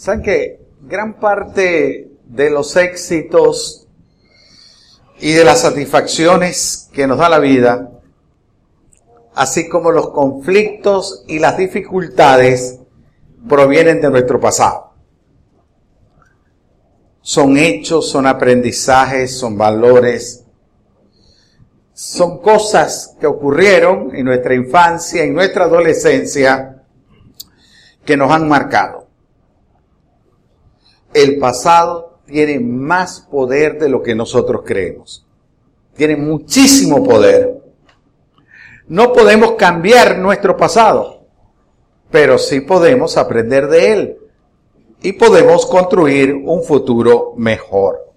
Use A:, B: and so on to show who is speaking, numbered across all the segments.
A: Saben que gran parte de los éxitos y de las satisfacciones que nos da la vida, así como los conflictos y las dificultades, provienen de nuestro pasado. Son hechos, son aprendizajes, son valores, son cosas que ocurrieron en nuestra infancia, en nuestra adolescencia, que nos han marcado. El pasado tiene más poder de lo que nosotros creemos. Tiene muchísimo poder. No podemos cambiar nuestro pasado, pero sí podemos aprender de él y podemos construir un futuro mejor.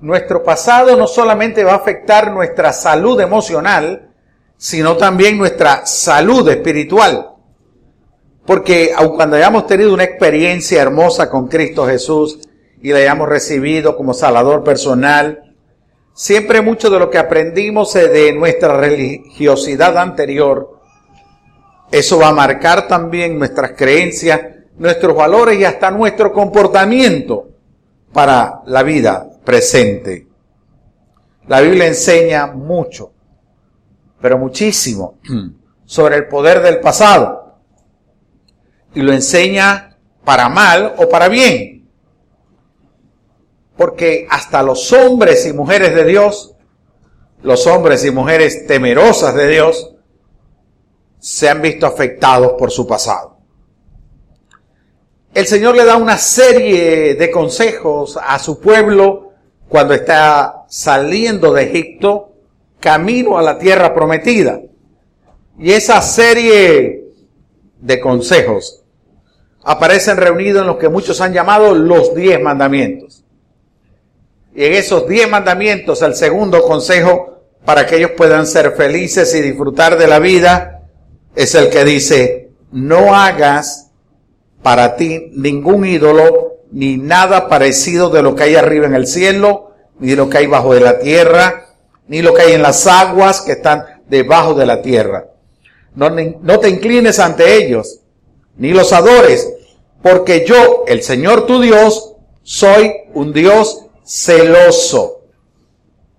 A: Nuestro pasado no solamente va a afectar nuestra salud emocional, sino también nuestra salud espiritual. Porque aun cuando hayamos tenido una experiencia hermosa con Cristo Jesús y la hayamos recibido como Salvador personal, siempre mucho de lo que aprendimos de nuestra religiosidad anterior, eso va a marcar también nuestras creencias, nuestros valores y hasta nuestro comportamiento para la vida presente. La Biblia enseña mucho, pero muchísimo, sobre el poder del pasado. Y lo enseña para mal o para bien. Porque hasta los hombres y mujeres de Dios, los hombres y mujeres temerosas de Dios, se han visto afectados por su pasado el Señor le da una serie de consejos a su pueblo cuando está saliendo de Egipto camino a la tierra prometida. Y esa serie de consejos aparecen reunidos en lo que muchos han llamado los diez mandamientos. Y en esos diez mandamientos, el segundo consejo para que ellos puedan ser felices y disfrutar de la vida es el que dice, no hagas para ti ningún ídolo, ni nada parecido de lo que hay arriba en el cielo, ni de lo que hay bajo de la tierra, ni lo que hay en las aguas que están debajo de la tierra. No, no te inclines ante ellos, ni los adores, porque yo, el Señor tu Dios, soy un Dios celoso.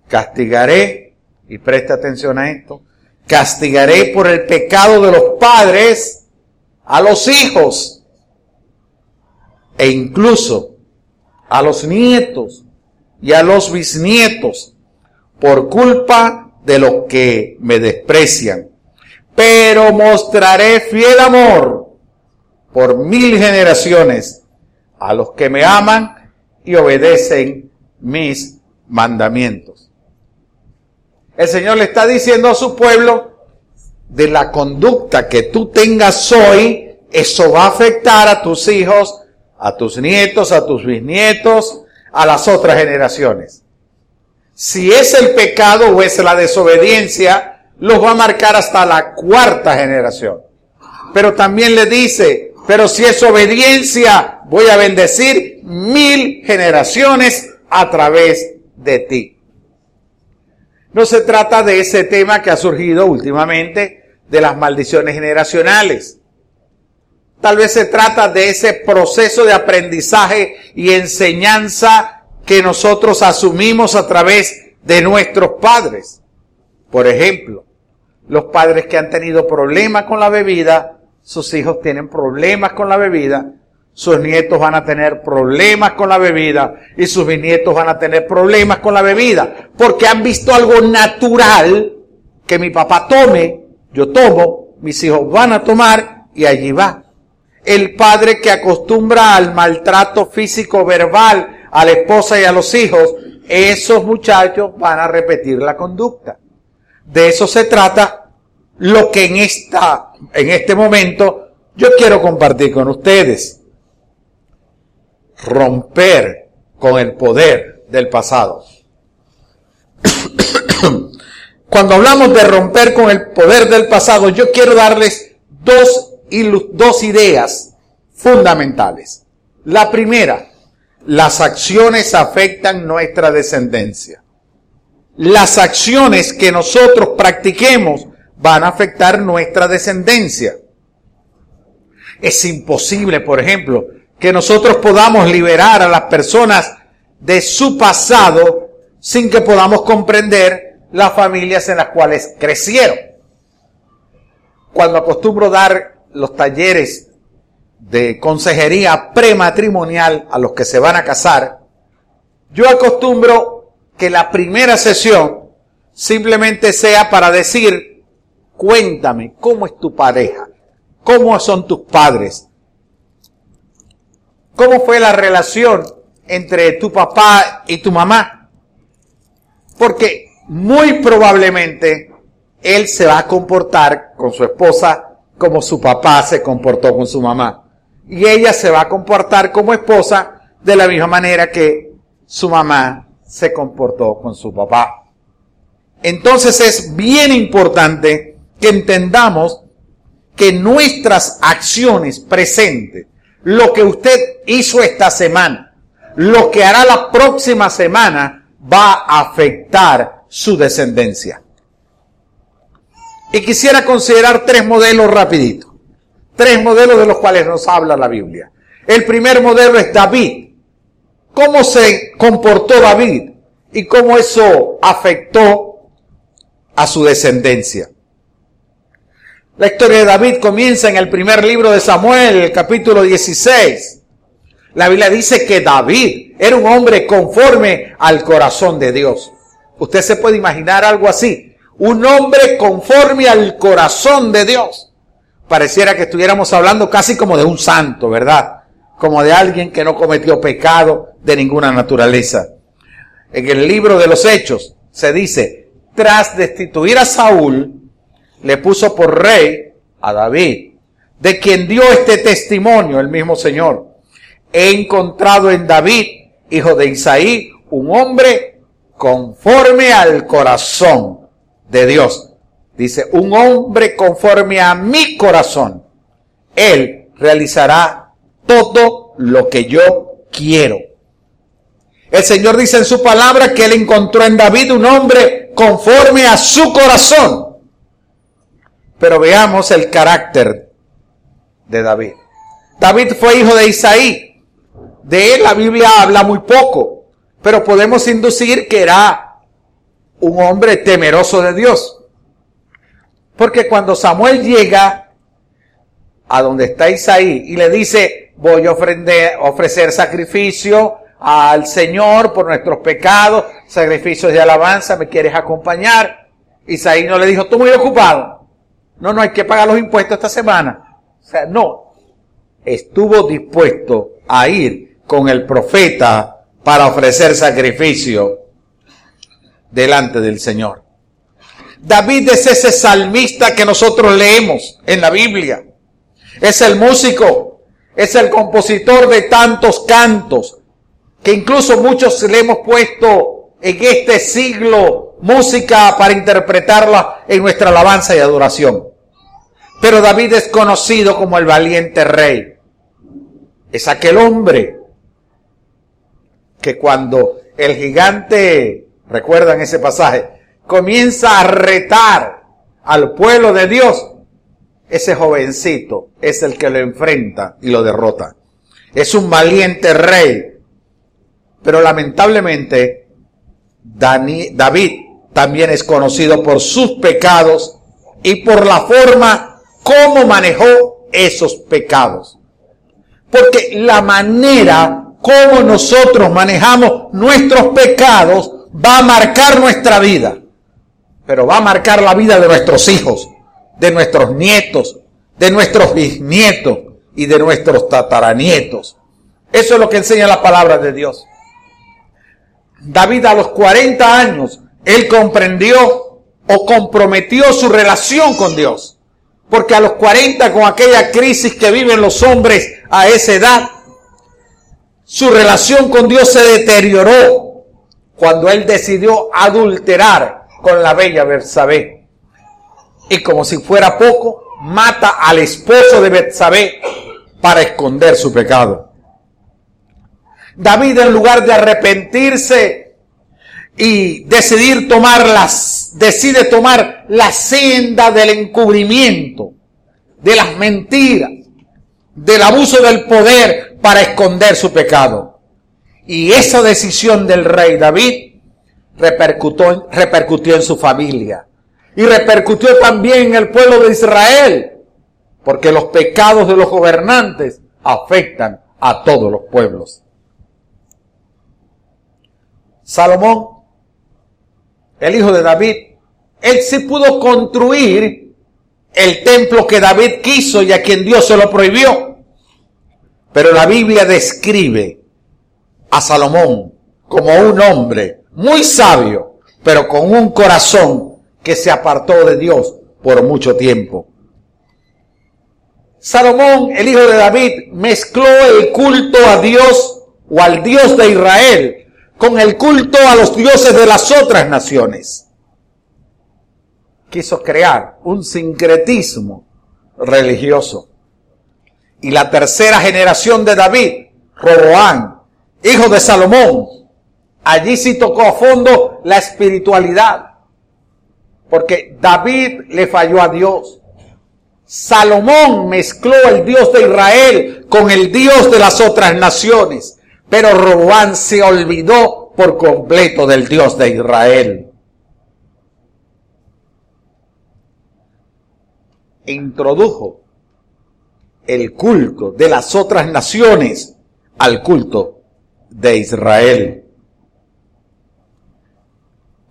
A: Castigaré, y presta atención a esto, castigaré por el pecado de los padres a los hijos e incluso a los nietos y a los bisnietos por culpa de los que me desprecian. Pero mostraré fiel amor por mil generaciones a los que me aman y obedecen mis mandamientos. El Señor le está diciendo a su pueblo, de la conducta que tú tengas hoy, eso va a afectar a tus hijos, a tus nietos, a tus bisnietos, a las otras generaciones. Si es el pecado o es la desobediencia, los va a marcar hasta la cuarta generación. Pero también le dice, pero si es obediencia, voy a bendecir mil generaciones a través de ti. No se trata de ese tema que ha surgido últimamente de las maldiciones generacionales. Tal vez se trata de ese proceso de aprendizaje y enseñanza que nosotros asumimos a través de nuestros padres. Por ejemplo, los padres que han tenido problemas con la bebida, sus hijos tienen problemas con la bebida, sus nietos van a tener problemas con la bebida y sus bisnietos van a tener problemas con la bebida, porque han visto algo natural que mi papá tome, yo tomo, mis hijos van a tomar y allí va el padre que acostumbra al maltrato físico verbal a la esposa y a los hijos, esos muchachos van a repetir la conducta. De eso se trata lo que en esta, en este momento yo quiero compartir con ustedes. Romper con el poder del pasado. Cuando hablamos de romper con el poder del pasado, yo quiero darles dos dos ideas fundamentales. La primera, las acciones afectan nuestra descendencia. Las acciones que nosotros practiquemos van a afectar nuestra descendencia. Es imposible, por ejemplo, que nosotros podamos liberar a las personas de su pasado sin que podamos comprender las familias en las cuales crecieron. Cuando acostumbro dar los talleres de consejería prematrimonial a los que se van a casar, yo acostumbro que la primera sesión simplemente sea para decir, cuéntame, ¿cómo es tu pareja? ¿Cómo son tus padres? ¿Cómo fue la relación entre tu papá y tu mamá? Porque muy probablemente él se va a comportar con su esposa como su papá se comportó con su mamá. Y ella se va a comportar como esposa de la misma manera que su mamá se comportó con su papá. Entonces es bien importante que entendamos que nuestras acciones presentes, lo que usted hizo esta semana, lo que hará la próxima semana, va a afectar su descendencia. Y quisiera considerar tres modelos rapiditos. Tres modelos de los cuales nos habla la Biblia. El primer modelo es David. ¿Cómo se comportó David? Y cómo eso afectó a su descendencia. La historia de David comienza en el primer libro de Samuel, el capítulo 16. La Biblia dice que David era un hombre conforme al corazón de Dios. Usted se puede imaginar algo así un hombre conforme al corazón de Dios. Pareciera que estuviéramos hablando casi como de un santo, ¿verdad? Como de alguien que no cometió pecado de ninguna naturaleza. En el libro de los Hechos se dice, tras destituir a Saúl, le puso por rey a David, de quien dio este testimonio el mismo Señor. He encontrado en David, hijo de Isaí, un hombre conforme al corazón de Dios. Dice, un hombre conforme a mi corazón. Él realizará todo lo que yo quiero. El Señor dice en su palabra que él encontró en David un hombre conforme a su corazón. Pero veamos el carácter de David. David fue hijo de Isaí. De él la Biblia habla muy poco, pero podemos inducir que era un hombre temeroso de Dios. Porque cuando Samuel llega a donde está Isaí y le dice, voy a ofrecer sacrificio al Señor por nuestros pecados, sacrificios de alabanza, ¿me quieres acompañar? Isaí no le dijo, tú muy ocupado. No, no hay que pagar los impuestos esta semana. O sea, no. Estuvo dispuesto a ir con el profeta para ofrecer sacrificio delante del Señor. David es ese salmista que nosotros leemos en la Biblia. Es el músico, es el compositor de tantos cantos, que incluso muchos le hemos puesto en este siglo música para interpretarla en nuestra alabanza y adoración. Pero David es conocido como el valiente rey. Es aquel hombre que cuando el gigante recuerdan ese pasaje, comienza a retar al pueblo de Dios, ese jovencito es el que lo enfrenta y lo derrota. Es un valiente rey. Pero lamentablemente, David también es conocido por sus pecados y por la forma como manejó esos pecados. Porque la manera como nosotros manejamos nuestros pecados va a marcar nuestra vida, pero va a marcar la vida de nuestros hijos, de nuestros nietos, de nuestros bisnietos y de nuestros tataranietos. Eso es lo que enseña la palabra de Dios. David a los 40 años, él comprendió o comprometió su relación con Dios. Porque a los 40, con aquella crisis que viven los hombres a esa edad, su relación con Dios se deterioró cuando él decidió adulterar con la bella Betsabé. Y como si fuera poco, mata al esposo de Betsabé para esconder su pecado. David en lugar de arrepentirse y decidir tomar las, decide tomar la senda del encubrimiento, de las mentiras, del abuso del poder para esconder su pecado. Y esa decisión del rey David repercutió, repercutió en su familia y repercutió también en el pueblo de Israel, porque los pecados de los gobernantes afectan a todos los pueblos. Salomón, el hijo de David, él sí pudo construir el templo que David quiso y a quien Dios se lo prohibió. Pero la Biblia describe a Salomón como un hombre muy sabio, pero con un corazón que se apartó de Dios por mucho tiempo. Salomón, el hijo de David, mezcló el culto a Dios o al Dios de Israel con el culto a los dioses de las otras naciones. Quiso crear un sincretismo religioso. Y la tercera generación de David, Roboán, hijo de Salomón, allí sí tocó a fondo la espiritualidad. Porque David le falló a Dios. Salomón mezcló el Dios de Israel con el Dios de las otras naciones. Pero Roboán se olvidó por completo del Dios de Israel. Introdujo el culto de las otras naciones al culto de Israel.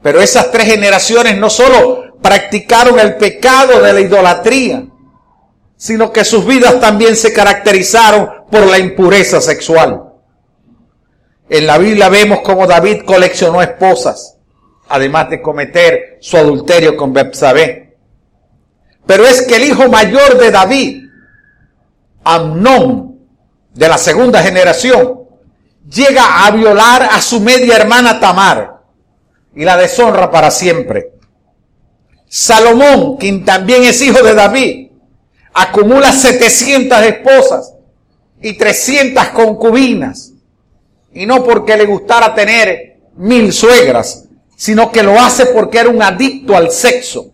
A: Pero esas tres generaciones no solo practicaron el pecado de la idolatría, sino que sus vidas también se caracterizaron por la impureza sexual. En la Biblia vemos cómo David coleccionó esposas, además de cometer su adulterio con Bepsabé. Pero es que el hijo mayor de David, Amnón, de la segunda generación, llega a violar a su media hermana Tamar y la deshonra para siempre. Salomón, quien también es hijo de David, acumula 700 esposas y 300 concubinas y no porque le gustara tener mil suegras, sino que lo hace porque era un adicto al sexo.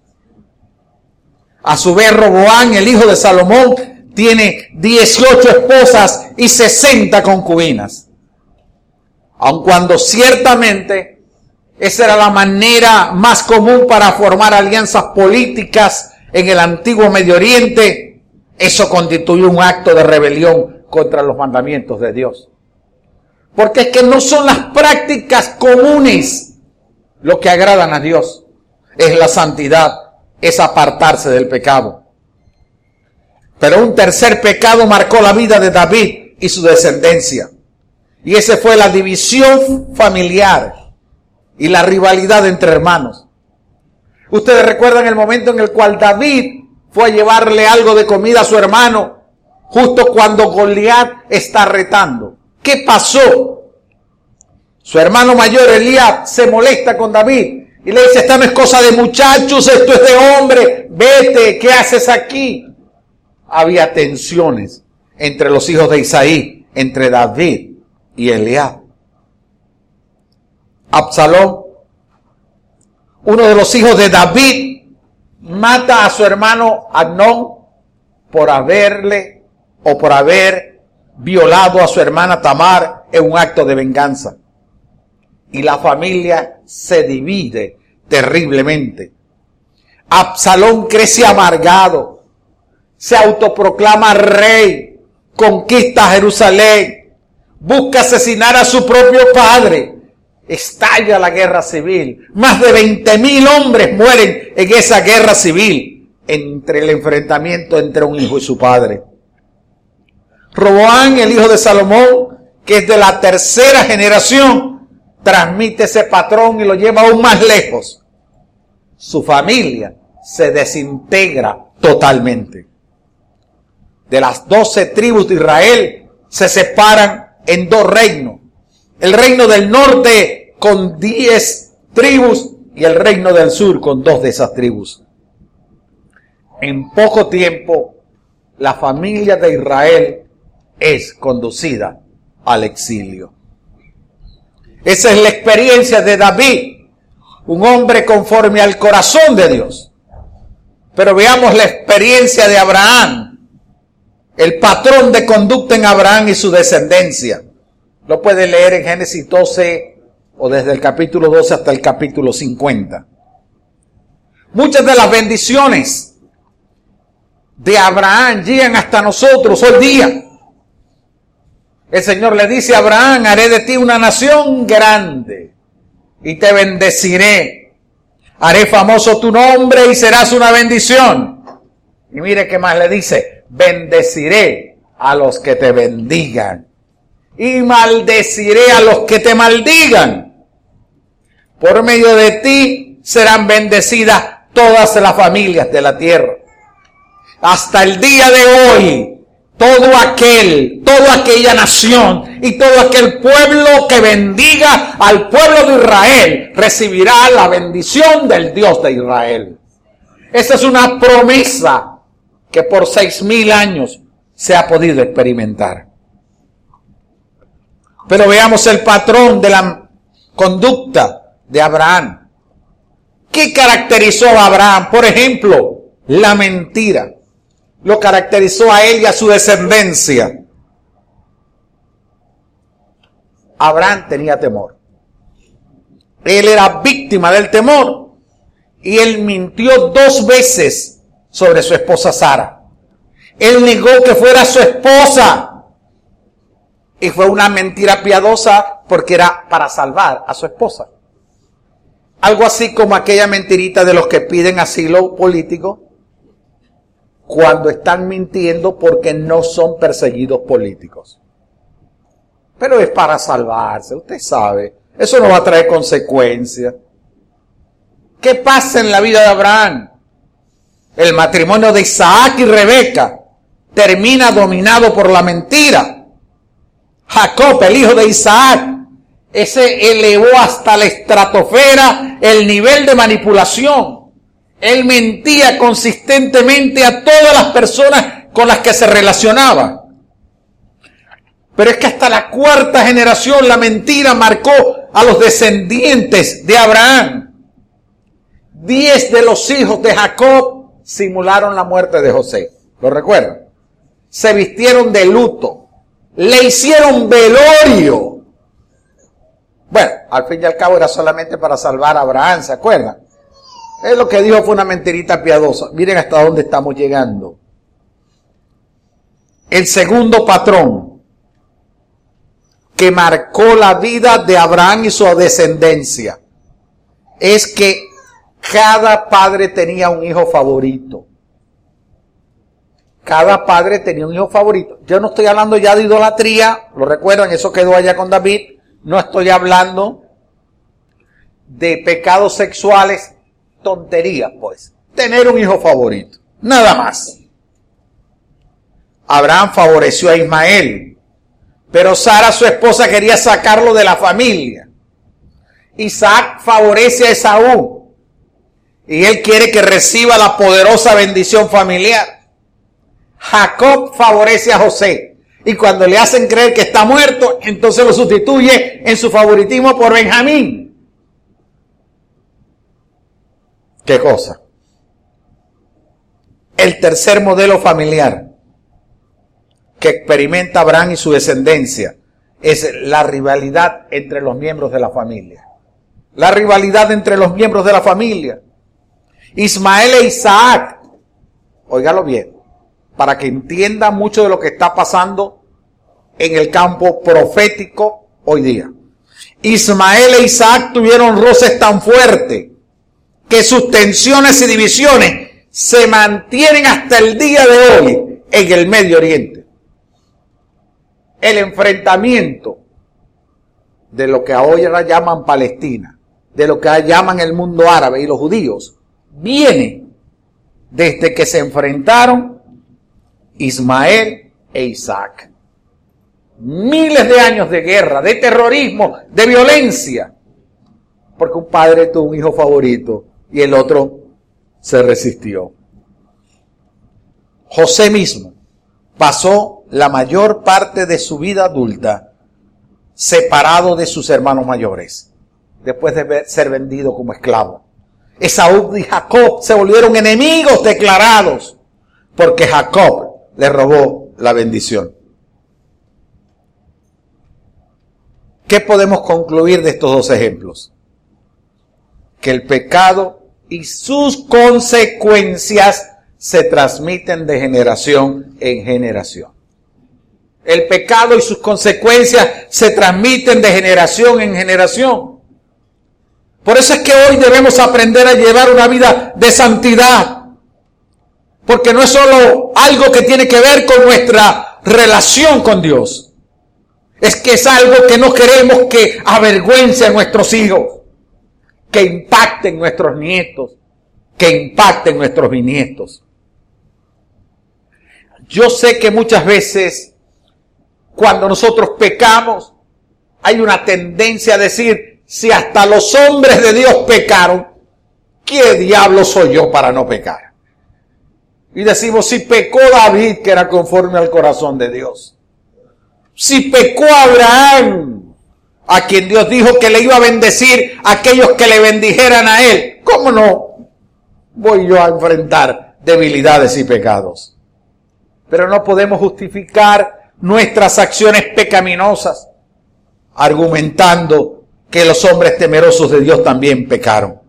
A: A su vez, Roboán, el hijo de Salomón, tiene 18 esposas y 60 concubinas. Aun cuando ciertamente esa era la manera más común para formar alianzas políticas en el antiguo Medio Oriente, eso constituye un acto de rebelión contra los mandamientos de Dios. Porque es que no son las prácticas comunes lo que agradan a Dios. Es la santidad, es apartarse del pecado. Pero un tercer pecado marcó la vida de David y su descendencia. Y ese fue la división familiar y la rivalidad entre hermanos. Ustedes recuerdan el momento en el cual David fue a llevarle algo de comida a su hermano, justo cuando Goliat está retando. ¿Qué pasó? Su hermano mayor, Eliab, se molesta con David y le dice, esta no es cosa de muchachos, esto es de hombre, vete, ¿qué haces aquí? Había tensiones entre los hijos de Isaí, entre David y Eliab. Absalón, uno de los hijos de David, mata a su hermano Adnón por haberle o por haber violado a su hermana Tamar en un acto de venganza. Y la familia se divide terriblemente. Absalón crece amargado, se autoproclama rey, conquista Jerusalén, busca asesinar a su propio padre, estalla la guerra civil. Más de 20 mil hombres mueren en esa guerra civil entre el enfrentamiento entre un hijo y su padre. Roboán, el hijo de Salomón, que es de la tercera generación, transmite ese patrón y lo lleva aún más lejos. Su familia se desintegra totalmente. De las doce tribus de Israel se separan en dos reinos. El reino del norte con diez tribus y el reino del sur con dos de esas tribus. En poco tiempo, la familia de Israel es conducida al exilio. Esa es la experiencia de David, un hombre conforme al corazón de Dios. Pero veamos la experiencia de Abraham, el patrón de conducta en Abraham y su descendencia. Lo puede leer en Génesis 12 o desde el capítulo 12 hasta el capítulo 50. Muchas de las bendiciones de Abraham llegan hasta nosotros hoy día. El Señor le dice a Abraham, haré de ti una nación grande y te bendeciré. Haré famoso tu nombre y serás una bendición. Y mire qué más le dice, bendeciré a los que te bendigan y maldeciré a los que te maldigan. Por medio de ti serán bendecidas todas las familias de la tierra. Hasta el día de hoy, todo aquel, toda aquella nación y todo aquel pueblo que bendiga al pueblo de Israel recibirá la bendición del Dios de Israel. Esa es una promesa que por seis mil años se ha podido experimentar. Pero veamos el patrón de la conducta de Abraham. ¿Qué caracterizó a Abraham? Por ejemplo, la mentira. Lo caracterizó a él y a su descendencia. Abraham tenía temor. Él era víctima del temor. Y él mintió dos veces sobre su esposa Sara. Él negó que fuera su esposa y fue una mentira piadosa porque era para salvar a su esposa. Algo así como aquella mentirita de los que piden asilo político cuando están mintiendo porque no son perseguidos políticos. Pero es para salvarse, usted sabe. Eso no va a traer consecuencias. ¿Qué pasa en la vida de Abraham? El matrimonio de Isaac y Rebeca termina dominado por la mentira. Jacob, el hijo de Isaac, ese elevó hasta la estratosfera el nivel de manipulación. Él mentía consistentemente a todas las personas con las que se relacionaba. Pero es que hasta la cuarta generación la mentira marcó a los descendientes de Abraham. Diez de los hijos de Jacob simularon la muerte de José. ¿Lo recuerdan? Se vistieron de luto le hicieron velorio. Bueno, al fin y al cabo era solamente para salvar a Abraham, ¿se acuerdan? Es lo que dijo fue una mentirita piadosa. Miren hasta dónde estamos llegando. El segundo patrón que marcó la vida de Abraham y su descendencia es que cada padre tenía un hijo favorito. Cada padre tenía un hijo favorito. Yo no estoy hablando ya de idolatría, lo recuerdan, eso quedó allá con David. No estoy hablando de pecados sexuales, tonterías, pues. Tener un hijo favorito, nada más. Abraham favoreció a Ismael, pero Sara, su esposa, quería sacarlo de la familia. Isaac favorece a Esaú y él quiere que reciba la poderosa bendición familiar. Jacob favorece a José. Y cuando le hacen creer que está muerto, entonces lo sustituye en su favoritismo por Benjamín. ¿Qué cosa? El tercer modelo familiar que experimenta Abraham y su descendencia es la rivalidad entre los miembros de la familia. La rivalidad entre los miembros de la familia. Ismael e Isaac, óigalo bien, para que entienda mucho de lo que está pasando en el campo profético hoy día. Ismael e Isaac tuvieron roces tan fuertes que sus tensiones y divisiones se mantienen hasta el día de hoy en el Medio Oriente. El enfrentamiento de lo que ahora llaman Palestina, de lo que llaman el mundo árabe y los judíos, viene desde que se enfrentaron Ismael e Isaac. Miles de años de guerra, de terrorismo, de violencia. Porque un padre tuvo un hijo favorito y el otro se resistió. José mismo pasó la mayor parte de su vida adulta separado de sus hermanos mayores, después de ser vendido como esclavo. Esaú y Jacob se volvieron enemigos declarados, porque Jacob le robó la bendición. ¿Qué podemos concluir de estos dos ejemplos? Que el pecado y sus consecuencias se transmiten de generación en generación. El pecado y sus consecuencias se transmiten de generación en generación. Por eso es que hoy debemos aprender a llevar una vida de santidad. Porque no es solo algo que tiene que ver con nuestra relación con Dios. Es que es algo que no queremos que avergüence a nuestros hijos, que impacten nuestros nietos, que impacten nuestros bisnietos. Yo sé que muchas veces cuando nosotros pecamos hay una tendencia a decir, si hasta los hombres de Dios pecaron, ¿qué diablo soy yo para no pecar? Y decimos, si pecó David, que era conforme al corazón de Dios. Si pecó Abraham, a quien Dios dijo que le iba a bendecir a aquellos que le bendijeran a él, ¿cómo no voy yo a enfrentar debilidades y pecados? Pero no podemos justificar nuestras acciones pecaminosas argumentando que los hombres temerosos de Dios también pecaron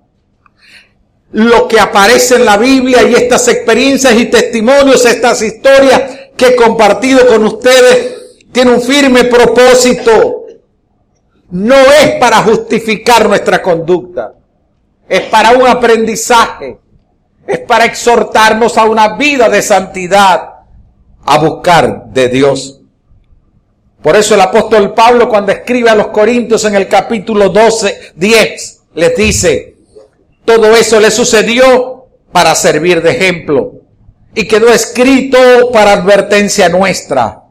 A: lo que aparece en la Biblia y estas experiencias y testimonios, estas historias que he compartido con ustedes, tiene un firme propósito. No es para justificar nuestra conducta, es para un aprendizaje, es para exhortarnos a una vida de santidad, a buscar de Dios. Por eso el apóstol Pablo cuando escribe a los Corintios en el capítulo 12, 10, les dice, todo eso le sucedió para servir de ejemplo y quedó escrito para advertencia nuestra,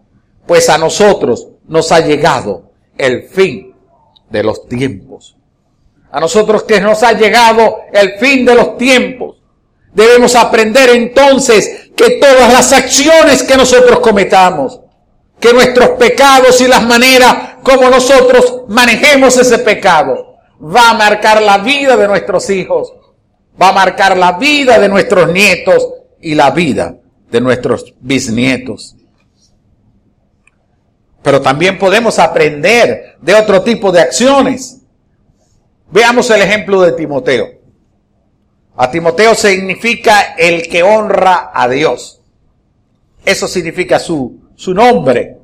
A: pues a nosotros nos ha llegado el fin de los tiempos. A nosotros que nos ha llegado el fin de los tiempos, debemos aprender entonces que todas las acciones que nosotros cometamos, que nuestros pecados y las maneras como nosotros manejemos ese pecado, va a marcar la vida de nuestros hijos, va a marcar la vida de nuestros nietos y la vida de nuestros bisnietos. Pero también podemos aprender de otro tipo de acciones. Veamos el ejemplo de Timoteo. A Timoteo significa el que honra a Dios. Eso significa su, su nombre.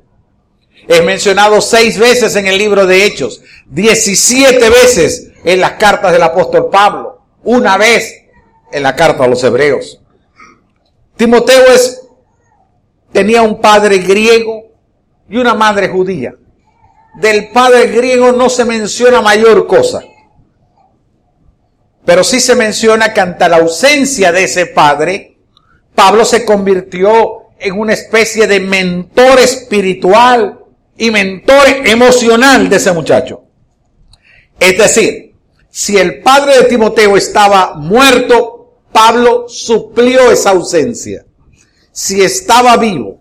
A: Es mencionado seis veces en el libro de Hechos, diecisiete veces en las cartas del apóstol Pablo, una vez en la carta a los hebreos. Timoteo es, tenía un padre griego y una madre judía. Del padre griego no se menciona mayor cosa, pero sí se menciona que ante la ausencia de ese padre, Pablo se convirtió en una especie de mentor espiritual y mentor emocional de ese muchacho. Es decir, si el padre de Timoteo estaba muerto, Pablo suplió esa ausencia. Si estaba vivo,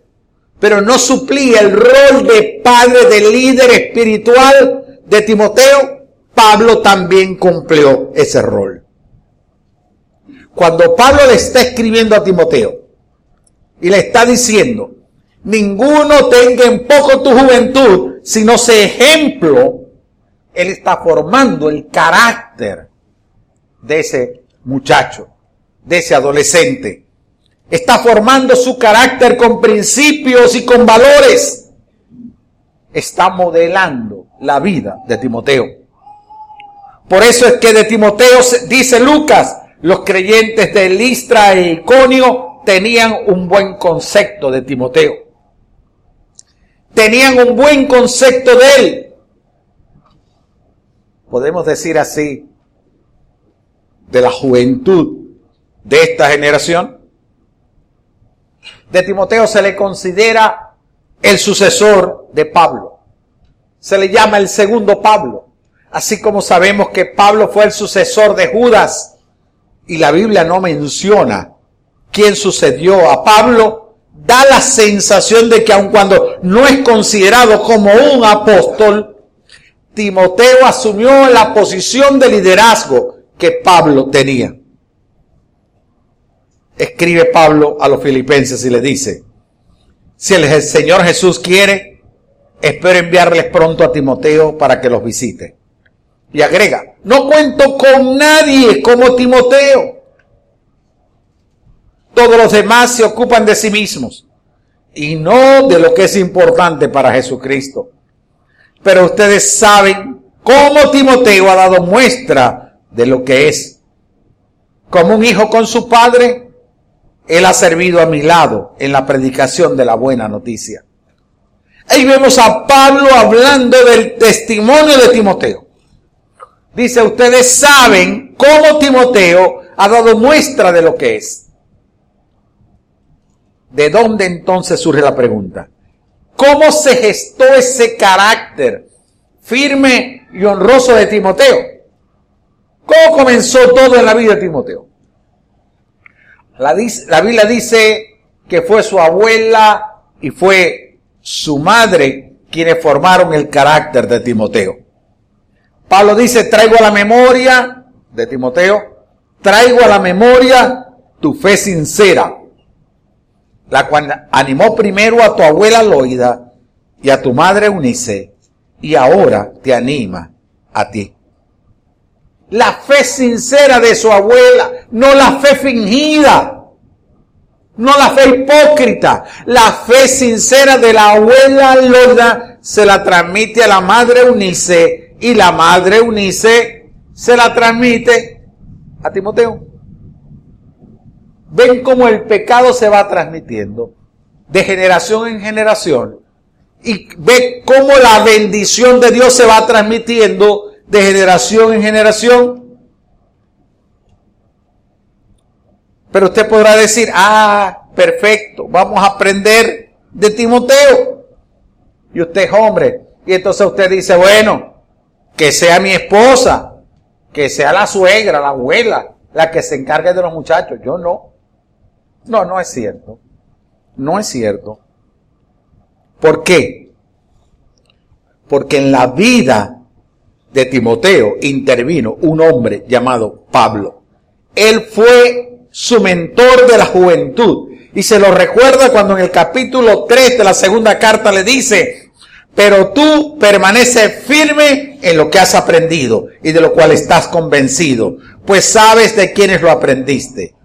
A: pero no suplía el rol de padre, de líder espiritual de Timoteo, Pablo también cumplió ese rol. Cuando Pablo le está escribiendo a Timoteo y le está diciendo, ninguno tenga en poco tu juventud, sino sé ejemplo. Él está formando el carácter de ese muchacho, de ese adolescente. Está formando su carácter con principios y con valores. Está modelando la vida de Timoteo. Por eso es que de Timoteo dice Lucas, los creyentes de Listra e Iconio tenían un buen concepto de Timoteo tenían un buen concepto de él. Podemos decir así, de la juventud de esta generación. De Timoteo se le considera el sucesor de Pablo. Se le llama el segundo Pablo. Así como sabemos que Pablo fue el sucesor de Judas y la Biblia no menciona quién sucedió a Pablo, da la sensación de que aun cuando no es considerado como un apóstol, Timoteo asumió la posición de liderazgo que Pablo tenía. Escribe Pablo a los filipenses y le dice, Si el Señor Jesús quiere, espero enviarles pronto a Timoteo para que los visite. Y agrega, no cuento con nadie como Timoteo. Todos los demás se ocupan de sí mismos y no de lo que es importante para Jesucristo. Pero ustedes saben cómo Timoteo ha dado muestra de lo que es. Como un hijo con su padre, él ha servido a mi lado en la predicación de la buena noticia. Ahí vemos a Pablo hablando del testimonio de Timoteo. Dice, ustedes saben cómo Timoteo ha dado muestra de lo que es. ¿De dónde entonces surge la pregunta? ¿Cómo se gestó ese carácter firme y honroso de Timoteo? ¿Cómo comenzó todo en la vida de Timoteo? La, Biblia dice que fue su abuela y fue su madre quienes formaron el carácter de Timoteo. Pablo dice, traigo a la memoria de Timoteo, traigo a la memoria tu fe sincera, la cual animó primero a tu abuela Loida y a tu madre Eunice, y ahora te anima a ti. La fe sincera de su abuela, no la fe fingida, no la fe hipócrita. La fe sincera de la abuela Loida se la transmite a la madre Eunice y la madre Eunice se la transmite a Timoteo. Ven cómo el pecado se va transmitiendo de generación en generación. Y ve cómo la bendición de Dios se va transmitiendo de generación en generación. Pero usted podrá decir, ah, perfecto, vamos a aprender de Timoteo. Y usted es hombre. Y entonces usted dice, bueno, que sea mi esposa, que sea la suegra, la abuela, la que se encargue de los muchachos. Yo no. No, no es cierto. No es cierto. ¿Por qué? Porque en la vida de Timoteo intervino un hombre llamado Pablo. Él fue su mentor de la juventud. Y se lo recuerda cuando en el capítulo 3 de la segunda carta le dice, pero tú permaneces firme en lo que has aprendido y de lo cual estás convencido, pues sabes de quiénes lo aprendiste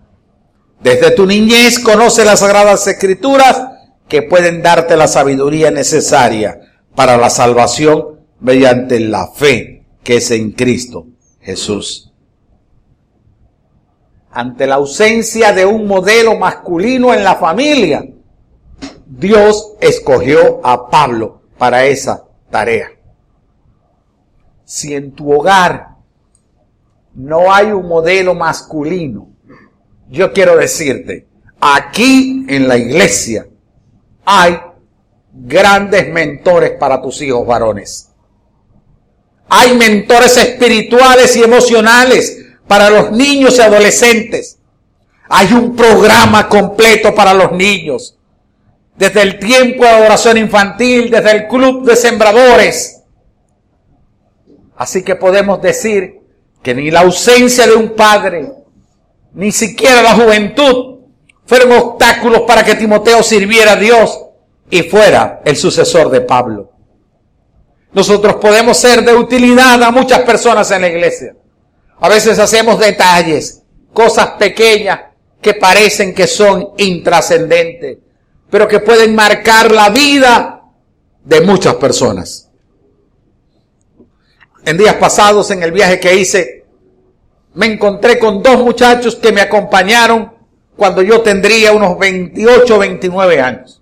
A: desde tu niñez conoce las sagradas escrituras que pueden darte la sabiduría necesaria para la salvación mediante la fe que es en Cristo Jesús. Ante la ausencia de un modelo masculino en la familia, Dios escogió a Pablo para esa tarea. Si en tu hogar no hay un modelo masculino, yo quiero decirte, aquí en la iglesia hay grandes mentores para tus hijos varones. Hay mentores espirituales y emocionales para los niños y adolescentes. Hay un programa completo para los niños. Desde el tiempo de adoración infantil, desde el club de sembradores. Así que podemos decir que ni la ausencia de un padre, ni siquiera la juventud fueron obstáculos para que Timoteo sirviera a Dios y fuera el sucesor de Pablo. Nosotros podemos ser de utilidad a muchas personas en la iglesia. A veces hacemos detalles, cosas pequeñas que parecen que son intrascendentes, pero que pueden marcar la vida de muchas personas. En días pasados, en el viaje que hice me encontré con dos muchachos que me acompañaron cuando yo tendría unos 28 o 29 años.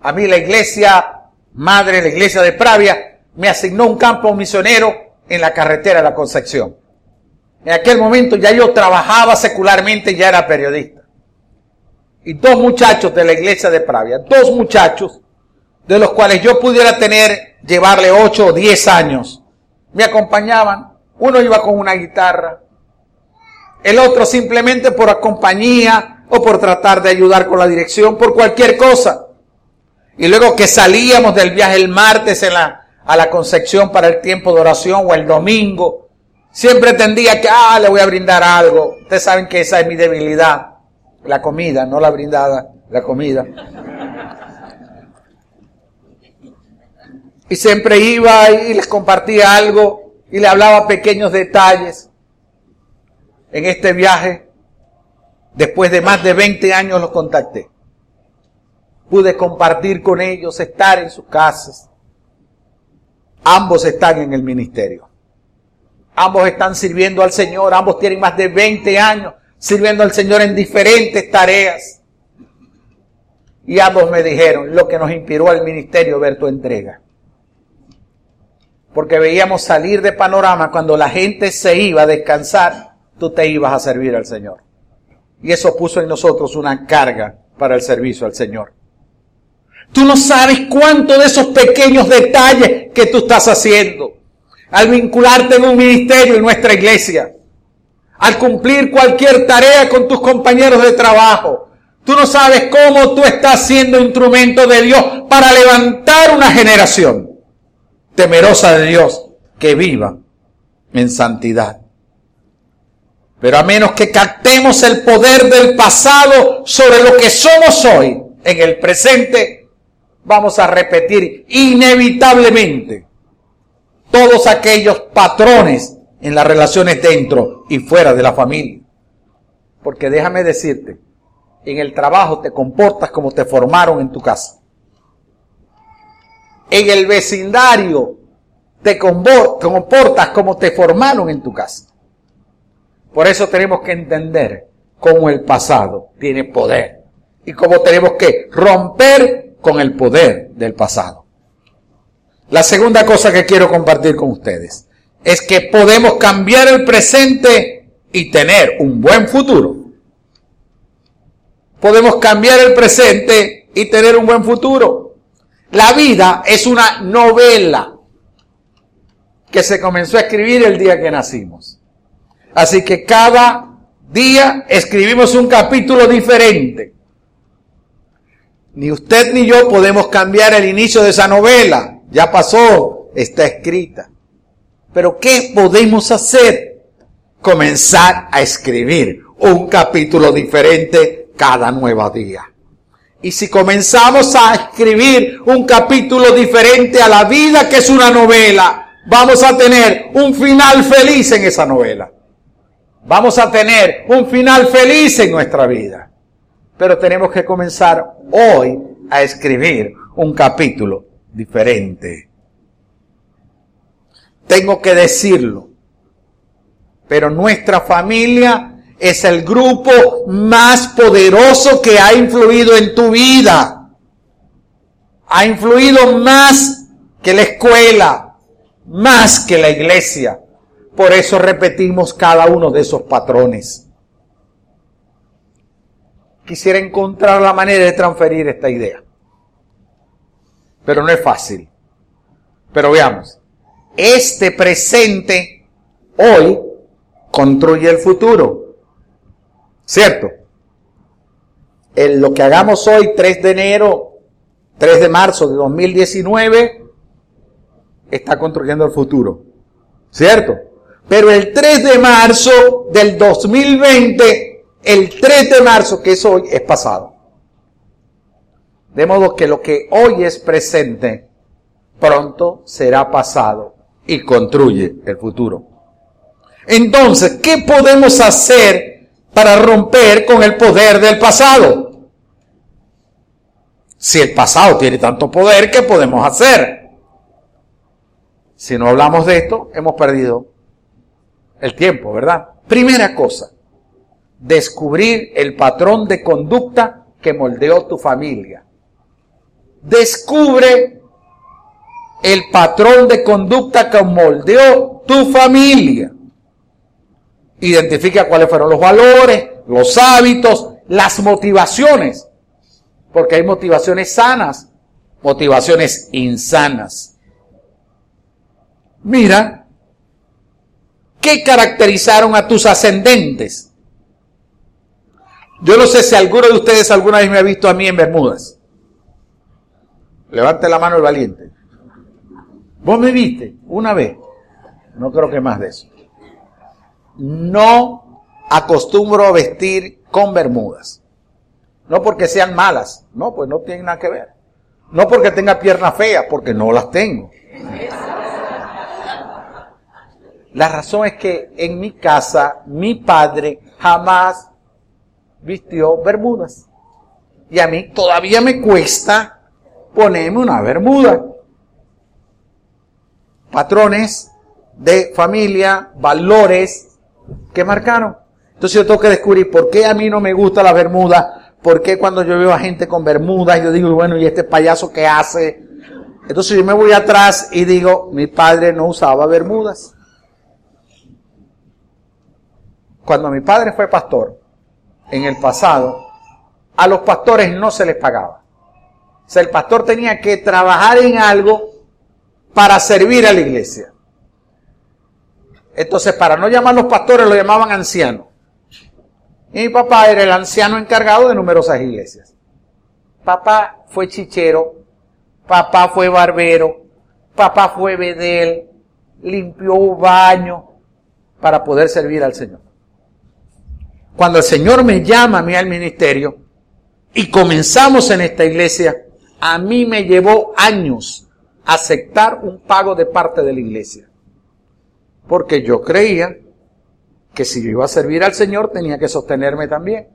A: A mí la iglesia madre, la iglesia de Pravia, me asignó un campo misionero en la carretera de la Concepción. En aquel momento ya yo trabajaba secularmente, ya era periodista. Y dos muchachos de la iglesia de Pravia, dos muchachos de los cuales yo pudiera tener, llevarle 8 o 10 años, me acompañaban uno iba con una guitarra, el otro simplemente por compañía o por tratar de ayudar con la dirección, por cualquier cosa. Y luego que salíamos del viaje el martes en la, a la Concepción para el tiempo de oración o el domingo, siempre tendía que, ah, le voy a brindar algo. Ustedes saben que esa es mi debilidad, la comida, no la brindada. la comida. Y siempre iba y les compartía algo y le hablaba pequeños detalles. En este viaje, después de más de 20 años los contacté. Pude compartir con ellos, estar en sus casas. Ambos están en el ministerio. Ambos están sirviendo al Señor. Ambos tienen más de 20 años sirviendo al Señor en diferentes tareas. Y ambos me dijeron lo que nos inspiró al ministerio ver tu entrega. Porque veíamos salir de panorama cuando la gente se iba a descansar, tú te ibas a servir al Señor. Y eso puso en nosotros una carga para el servicio al Señor. Tú no sabes cuánto de esos pequeños detalles que tú estás haciendo al vincularte en un ministerio en nuestra iglesia, al cumplir cualquier tarea con tus compañeros de trabajo. Tú no sabes cómo tú estás siendo instrumento de Dios para levantar una generación temerosa de Dios que viva en santidad. Pero a menos que captemos el poder del pasado sobre lo que somos hoy en el presente, vamos a repetir inevitablemente todos aquellos patrones en las relaciones dentro y fuera de la familia. Porque déjame decirte, en el trabajo te comportas como te formaron en tu casa. En el vecindario te comportas como te formaron en tu casa. Por eso tenemos que entender cómo el pasado tiene poder y cómo tenemos que romper con el poder del pasado. La segunda cosa que quiero compartir con ustedes es que podemos cambiar el presente y tener un buen futuro. Podemos cambiar el presente y tener un buen futuro. La vida es una novela que se comenzó a escribir el día que nacimos. Así que cada día escribimos un capítulo diferente. Ni usted ni yo podemos cambiar el inicio de esa novela. Ya pasó, está escrita. Pero ¿qué podemos hacer? Comenzar a escribir un capítulo diferente cada nuevo día. Y si comenzamos a escribir un capítulo diferente a la vida que es una novela, vamos a tener un final feliz en esa novela. Vamos a tener un final feliz en nuestra vida. Pero tenemos que comenzar hoy a escribir un capítulo diferente tengo que decirlo. Pero nuestra familia es el grupo más poderoso que ha influido en tu vida. Ha influido más que la escuela, más que la iglesia. Por eso repetimos cada uno de esos patrones. Quisiera encontrar la manera de transferir esta idea. Pero no es fácil. Pero veamos este presente hoy construye el futuro. ¿Cierto? En lo que hagamos hoy, 3 de enero, 3 de marzo de 2019, está construyendo el futuro. ¿Cierto? Pero el 3 de marzo del 2020, el 3 de marzo que es hoy, es pasado. De modo que lo que hoy es presente, pronto será pasado y construye el futuro. Entonces, ¿qué podemos hacer para romper con el poder del pasado? Si el pasado tiene tanto poder, ¿qué podemos hacer? Si no hablamos de esto, hemos perdido el tiempo, ¿verdad? Primera cosa, descubrir el patrón de conducta que moldeó tu familia. Descubre el patrón de conducta que moldeó tu familia. Identifica cuáles fueron los valores, los hábitos, las motivaciones. Porque hay motivaciones sanas, motivaciones insanas. Mira, ¿qué caracterizaron a tus ascendentes? Yo no sé si alguno de ustedes alguna vez me ha visto a mí en Bermudas. Levante la mano el valiente. Vos me viste una vez, no creo que más de eso. No acostumbro a vestir con bermudas. No porque sean malas. No, pues no tienen nada que ver. No porque tenga piernas feas, porque no las tengo. La razón es que en mi casa mi padre jamás vistió bermudas. Y a mí todavía me cuesta ponerme una bermuda. Patrones de familia, valores que marcaron. Entonces yo tengo que descubrir por qué a mí no me gusta la bermuda, por qué cuando yo veo a gente con bermudas yo digo, bueno, ¿y este payaso qué hace? Entonces yo me voy atrás y digo, mi padre no usaba bermudas. Cuando mi padre fue pastor, en el pasado, a los pastores no se les pagaba. O sea, el pastor tenía que trabajar en algo para servir a la iglesia. Entonces, para no llamar los pastores, lo llamaban ancianos. Y mi papá era el anciano encargado de numerosas iglesias. Papá fue chichero, papá fue barbero, papá fue bedel, limpió baño para poder servir al Señor. Cuando el Señor me llama a mí al ministerio y comenzamos en esta iglesia, a mí me llevó años aceptar un pago de parte de la iglesia. Porque yo creía que si yo iba a servir al Señor tenía que sostenerme también.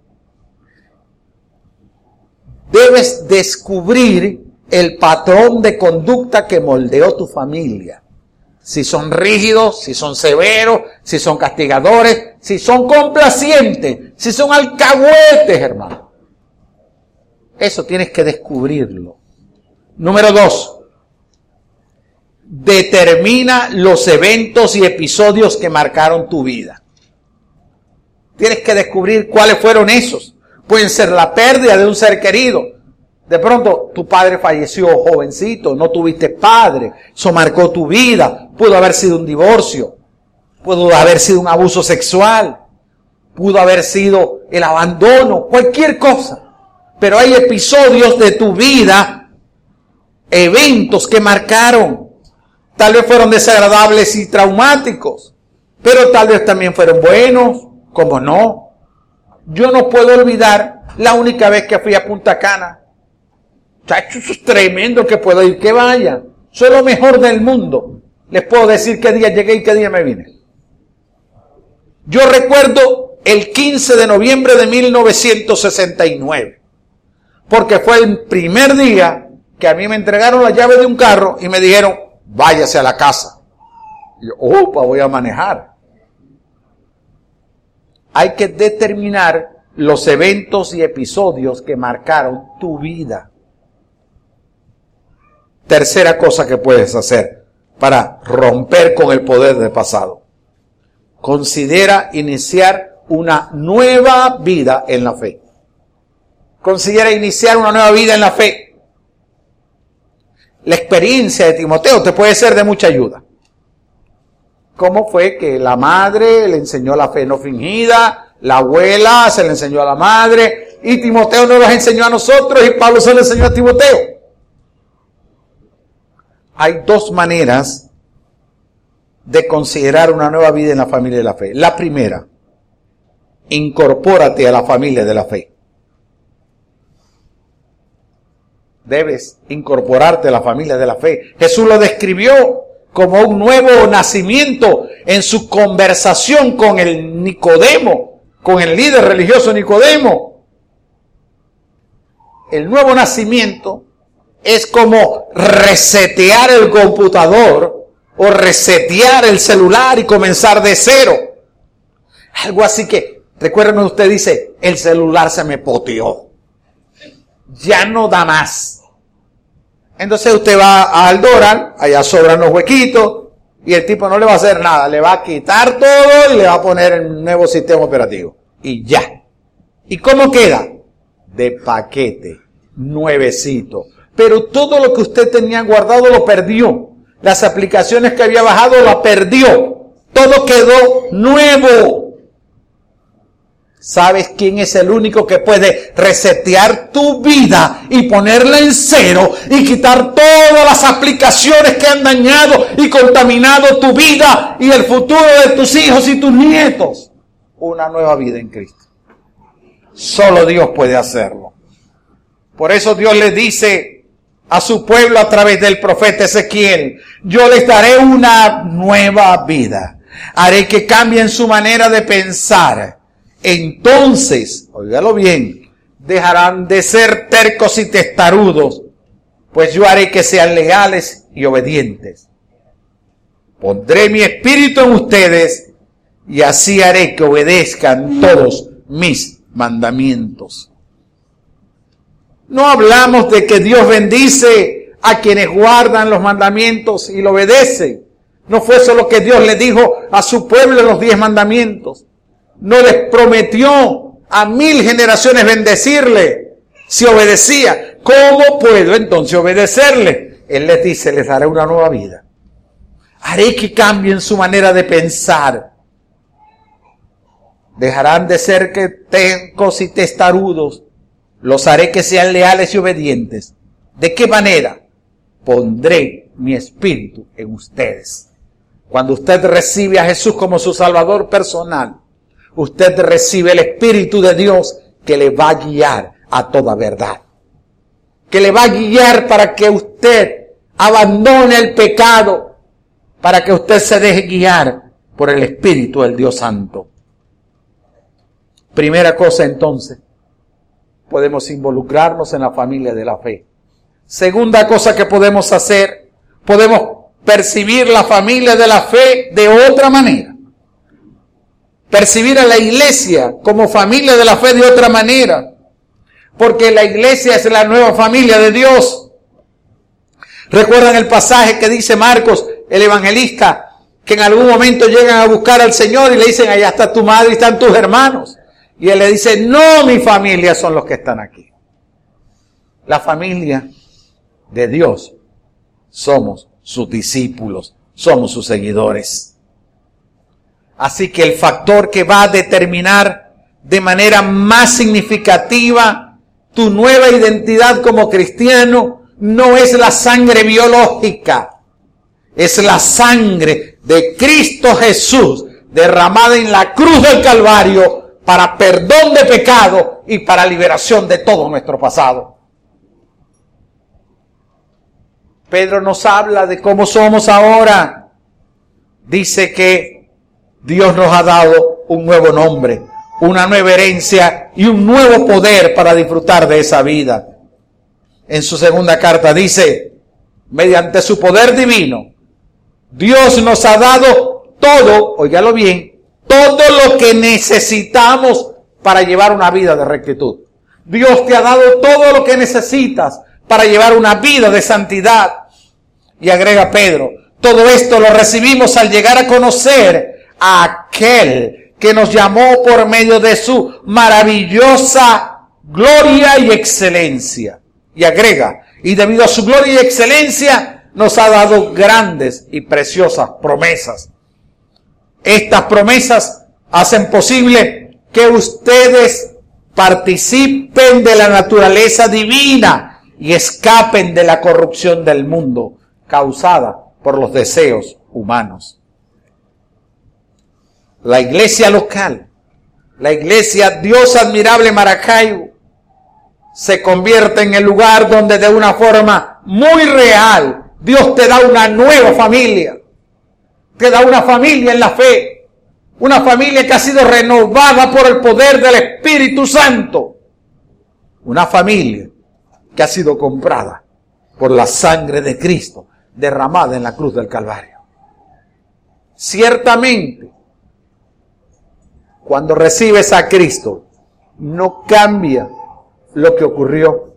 A: Debes descubrir el patrón de conducta que moldeó tu familia. Si son rígidos, si son severos, si son castigadores, si son complacientes, si son alcahuetes, hermano. Eso tienes que descubrirlo. Número dos, determina los eventos y episodios que marcaron tu vida. Tienes que descubrir cuáles fueron esos. Pueden ser la pérdida de un ser querido. De pronto tu padre falleció jovencito, no tuviste padre, eso marcó tu vida. Pudo haber sido un divorcio, pudo haber sido un abuso sexual, pudo haber sido el abandono, cualquier cosa. Pero hay episodios de tu vida, eventos que marcaron. Tal vez fueron desagradables y traumáticos, pero tal vez también fueron buenos, como no. Yo no puedo olvidar la única vez que fui a Punta Cana. Chacho, eso es tremendo que puedo ir, que vaya. Soy lo mejor del mundo. Les puedo decir qué día llegué y qué día me vine. Yo recuerdo el 15 de noviembre de 1969, porque fue el primer día que a mí me entregaron la llave de un carro y me dijeron, váyase a la casa. Y yo, opa, voy a manejar hay que determinar los eventos y episodios que marcaron tu vida. Tercera cosa que puedes hacer para romper con el poder del pasado. Considera iniciar una nueva vida en la fe. Considera iniciar una nueva vida en la fe. La experiencia de Timoteo te puede ser de mucha ayuda cómo fue que la madre le enseñó la fe no fingida, la abuela se le enseñó a la madre, y Timoteo nos las enseñó a nosotros y Pablo se le enseñó a Timoteo. Hay dos maneras de considerar una nueva vida en la familia de la fe. La primera, incorpórate a la familia de la fe. Debes incorporarte a la familia de la fe. Jesús lo describió como un nuevo nacimiento en su conversación con el Nicodemo, con el líder religioso Nicodemo. El nuevo nacimiento es como resetear el computador o resetear el celular y comenzar de cero. Algo así que, recuerden usted dice, el celular se me poteó. Ya no da más. Entonces usted va a Aldoran, allá sobran los huequitos, y el tipo no le va a hacer nada, le va a quitar todo y le va a poner el nuevo sistema operativo. Y ya. ¿Y cómo queda? De paquete, nuevecito. Pero todo lo que usted tenía guardado lo perdió. Las aplicaciones que había bajado lo perdió. Todo quedó nuevo. ¿Sabes quién es el único que puede resetear tu vida y ponerla en cero y quitar todas las aplicaciones que han dañado y contaminado tu vida y el futuro de tus hijos y tus nietos? Una nueva vida en Cristo. Solo Dios puede hacerlo. Por eso Dios le dice a su pueblo a través del profeta Ezequiel, yo les daré una nueva vida. Haré que cambien su manera de pensar. Entonces, oígalo bien, dejarán de ser tercos y testarudos, pues yo haré que sean leales y obedientes. Pondré mi espíritu en ustedes y así haré que obedezcan todos mis mandamientos. No hablamos de que Dios bendice a quienes guardan los mandamientos y lo obedecen. No fue eso lo que Dios le dijo a su pueblo en los diez mandamientos. No les prometió a mil generaciones bendecirle si obedecía. ¿Cómo puedo entonces obedecerle? Él les dice, les daré una nueva vida. Haré que cambien su manera de pensar. Dejarán de ser que tencos y testarudos. Los haré que sean leales y obedientes. ¿De qué manera? Pondré mi espíritu en ustedes. Cuando usted recibe a Jesús como su Salvador personal, usted recibe el Espíritu de Dios que le va a guiar a toda verdad. Que le va a guiar para que usted abandone el pecado, para que usted se deje guiar por el Espíritu del Dios Santo. Primera cosa entonces, podemos involucrarnos en la familia de la fe. Segunda cosa que podemos hacer, podemos percibir la familia de la fe de otra manera. Percibir a la iglesia como familia de la fe de otra manera. Porque la iglesia es la nueva familia de Dios. ¿Recuerdan el pasaje que dice Marcos, el evangelista, que en algún momento llegan a buscar al Señor y le dicen, allá está tu madre y están tus hermanos? Y él le dice, no, mi familia son los que están aquí. La familia de Dios somos sus discípulos, somos sus seguidores. Así que el factor que va a determinar de manera más significativa tu nueva identidad como cristiano no es la sangre biológica, es la sangre de Cristo Jesús derramada en la cruz del Calvario para perdón de pecado y para liberación de todo nuestro pasado. Pedro nos habla de cómo somos ahora. Dice que Dios nos ha dado un nuevo nombre, una nueva herencia y un nuevo poder para disfrutar de esa vida en su segunda carta. Dice, mediante su poder divino, Dios nos ha dado todo, oígalo bien, todo lo que necesitamos para llevar una vida de rectitud. Dios te ha dado todo lo que necesitas para llevar una vida de santidad. Y agrega Pedro, todo esto lo recibimos al llegar a conocer a aquel que nos llamó por medio de su maravillosa gloria y excelencia. Y agrega, y debido a su gloria y excelencia, nos ha dado grandes y preciosas promesas. Estas promesas hacen posible que ustedes participen de la naturaleza divina y escapen de la corrupción del mundo causada por los deseos humanos. La iglesia local, la iglesia Dios admirable Maracaibo, se convierte en el lugar donde de una forma muy real Dios te da una nueva familia. Te da una familia en la fe. Una familia que ha sido renovada por el poder del Espíritu Santo. Una familia que ha sido comprada por la sangre de Cristo derramada en la cruz del Calvario. Ciertamente, cuando recibes a Cristo, no cambia lo que ocurrió,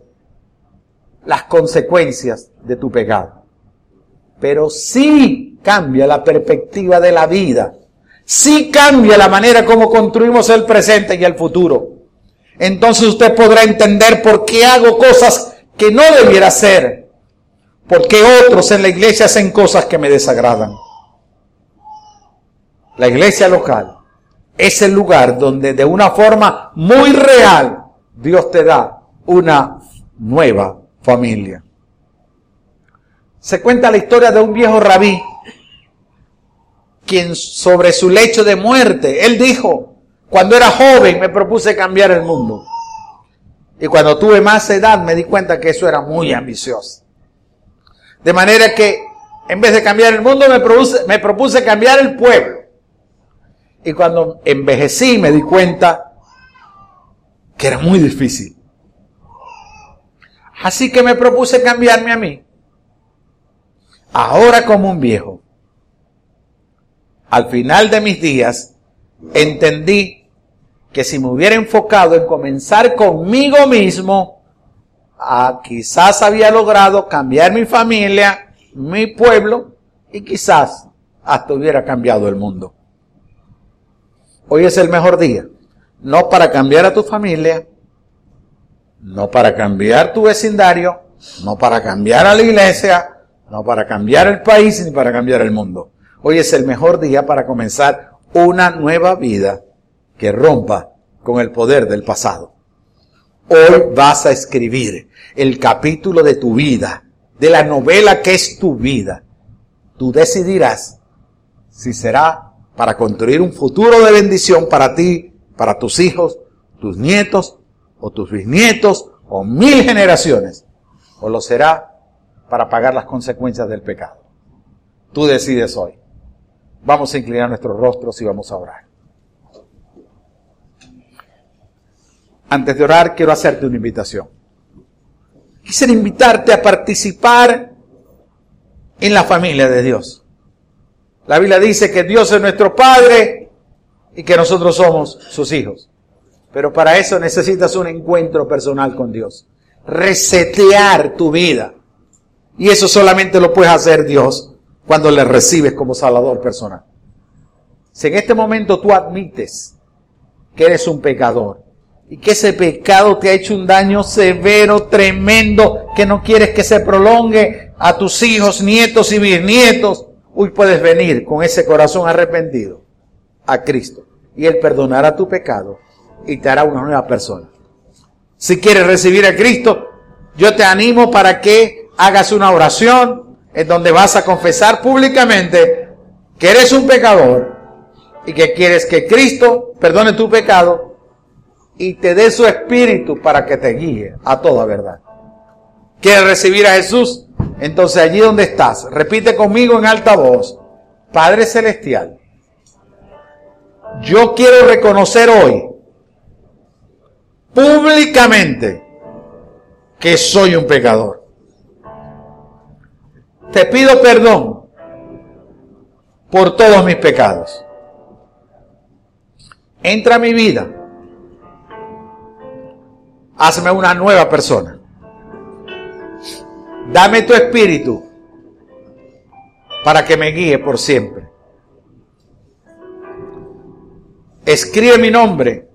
A: las consecuencias de tu pecado. Pero sí cambia la perspectiva de la vida, sí cambia la manera como construimos el presente y el futuro. Entonces usted podrá entender por qué hago cosas que no debiera hacer, por qué otros en la iglesia hacen cosas que me desagradan. La iglesia local es el lugar donde de una forma muy real Dios te da una nueva familia. Se cuenta la historia de un viejo rabí, quien sobre su lecho de muerte, él dijo, cuando era joven me propuse cambiar el mundo. Y cuando tuve más edad me di cuenta que eso era muy ambicioso. De manera que en vez de cambiar el mundo me, propuse cambiar el pueblo. Y cuando envejecí me di cuenta que era muy difícil. Así que me propuse cambiarme a mí. Ahora como un viejo. Al final de mis días entendí que si me hubiera enfocado en comenzar conmigo mismo, ah, quizás había logrado cambiar mi familia, mi pueblo y quizás hasta hubiera cambiado el mundo. Hoy es el mejor día, no para cambiar a tu familia, no para cambiar tu vecindario, no para cambiar a la iglesia, no para cambiar el país ni para cambiar el mundo. Hoy es el mejor día para comenzar una nueva vida que rompa con el poder del pasado. Hoy vas a escribir el capítulo de tu vida, de la novela que es tu vida. Tú decidirás si será para construir un futuro de bendición para ti, para tus hijos, tus nietos o tus bisnietos o mil generaciones, o lo será para pagar las consecuencias del pecado. Tú decides hoy. Vamos a inclinar nuestros rostros y vamos a orar. Antes de orar, quiero hacerte una invitación. Quisiera invitarte a participar en la familia de Dios. La Biblia dice que Dios es nuestro Padre y que nosotros somos sus hijos. Pero para eso necesitas un encuentro personal con Dios. Resetear tu vida. Y eso solamente lo puedes hacer Dios cuando le recibes como Salvador personal. Si en este momento tú admites que eres un pecador y que ese pecado te ha hecho un daño severo, tremendo, que no quieres que se prolongue a tus hijos, nietos y bisnietos, hoy puedes venir con ese corazón arrepentido a Cristo y Él perdonará tu pecado y te hará una nueva persona. Si quieres recibir a Cristo, yo te animo para que hagas una oración en donde vas a confesar públicamente que eres un pecador y que quieres que Cristo perdone tu pecado y te dé su espíritu para que te guíe a toda verdad. ¿Quieres recibir a Jesús? Entonces allí donde estás, repite conmigo en alta voz, Padre Celestial, yo quiero reconocer hoy públicamente que soy un pecador. Te pido perdón por todos mis pecados. Entra a mi vida. Hazme una nueva persona. Dame tu espíritu para que me guíe por siempre. Escribe mi nombre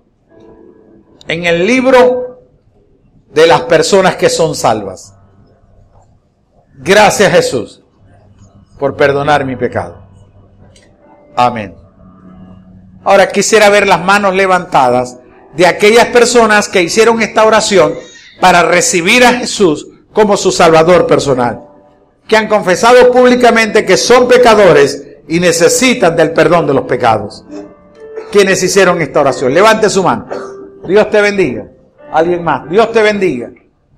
A: en el libro de las personas que son salvas. Gracias Jesús por perdonar mi pecado. Amén. Ahora quisiera ver las manos levantadas de aquellas personas que hicieron esta oración para recibir a Jesús como su Salvador personal, que han confesado públicamente que son pecadores y necesitan del perdón de los pecados. Quienes hicieron esta oración, levante su mano. Dios te bendiga. Alguien más. Dios te bendiga.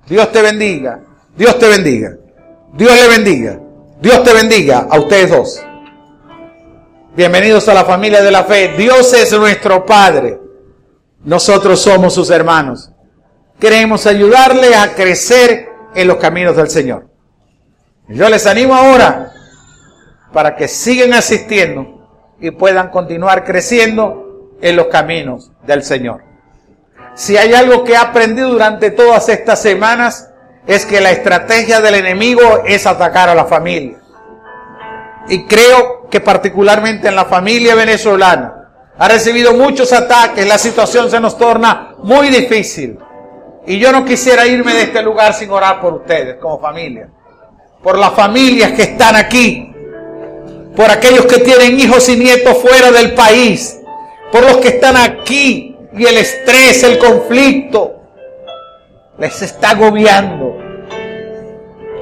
A: Dios te bendiga. Dios te bendiga. Dios le bendiga. Dios te bendiga a ustedes dos. Bienvenidos a la familia de la fe. Dios es nuestro Padre. Nosotros somos sus hermanos. Queremos ayudarle a crecer en los caminos del Señor. Yo les animo ahora para que sigan asistiendo y puedan continuar creciendo en los caminos del Señor. Si hay algo que he aprendido durante todas estas semanas es que la estrategia del enemigo es atacar a la familia. Y creo que particularmente en la familia venezolana ha recibido muchos ataques, la situación se nos torna muy difícil. Y yo no quisiera irme de este lugar sin orar por ustedes como familia, por las familias que están aquí, por aquellos que tienen hijos y nietos fuera del país, por los que están aquí y el estrés, el conflicto, les está agobiando.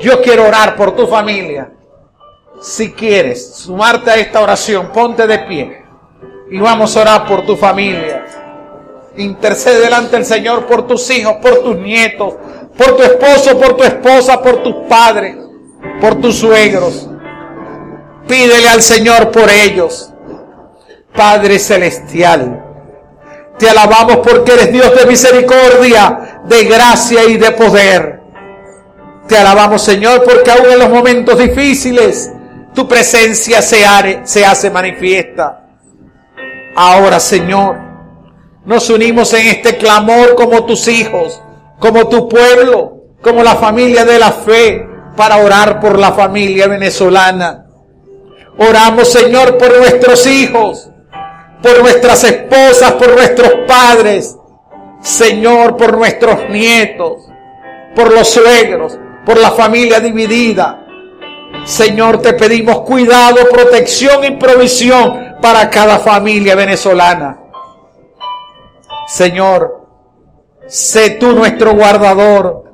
A: Yo quiero orar por tu familia. Si quieres sumarte a esta oración, ponte de pie y vamos a orar por tu familia. Intercede delante del Señor por tus hijos, por tus nietos, por tu esposo, por tu esposa, por tus padres, por tus suegros. Pídele al Señor por ellos. Padre Celestial, te alabamos porque eres Dios de misericordia, de gracia y de poder. Te alabamos Señor porque aún en los momentos difíciles tu presencia se, se hace manifiesta. Ahora Señor, nos unimos en este clamor como tus hijos, como tu pueblo, como la familia de la fe, para orar por la familia venezolana. Oramos, Señor, por nuestros hijos, por nuestras esposas, por nuestros padres, Señor, por nuestros nietos, por los suegros, por la familia dividida. Señor, te pedimos cuidado, protección y provisión para cada familia venezolana. Señor, sé tú nuestro guardador.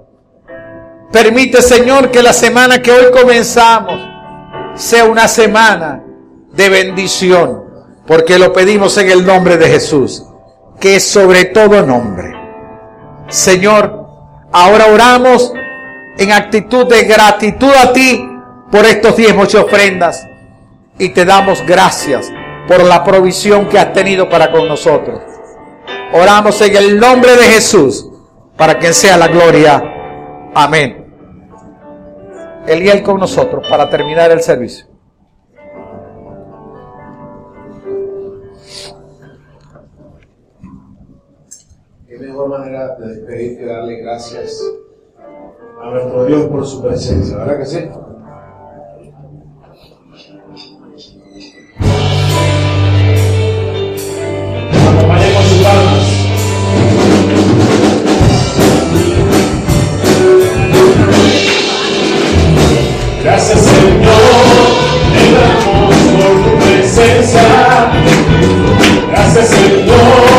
A: Permite, Señor, que la semana que hoy comenzamos sea una semana de bendición, porque lo pedimos en el nombre de Jesús, que es sobre todo nombre. Señor, ahora oramos en actitud de gratitud a ti por estos diezmos y ofrendas y te damos gracias por la provisión que has tenido para con nosotros. Oramos en el nombre de Jesús para que sea la gloria. Amén. Eliel con nosotros para terminar el servicio.
B: Mejor manera de despedir que darle gracias a nuestro Dios por su presencia, ¿verdad que sí? Gracias Señor, te damos por tu presencia. Gracias Señor,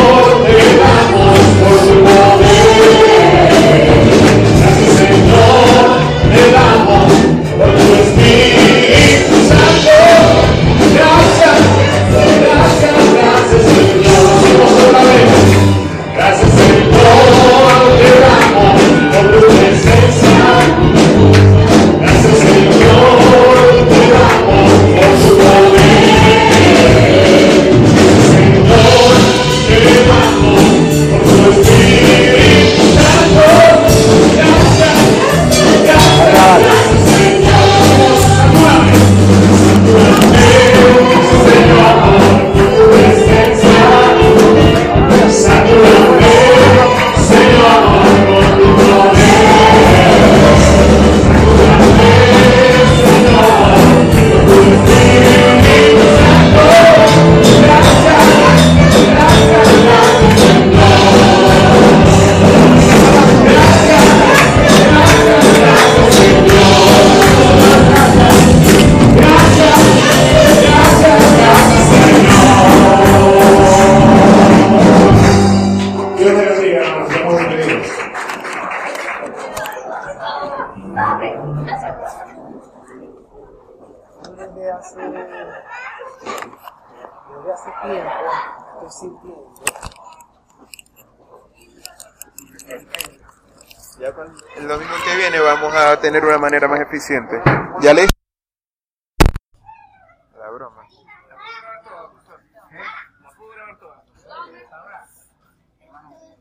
C: eficiente.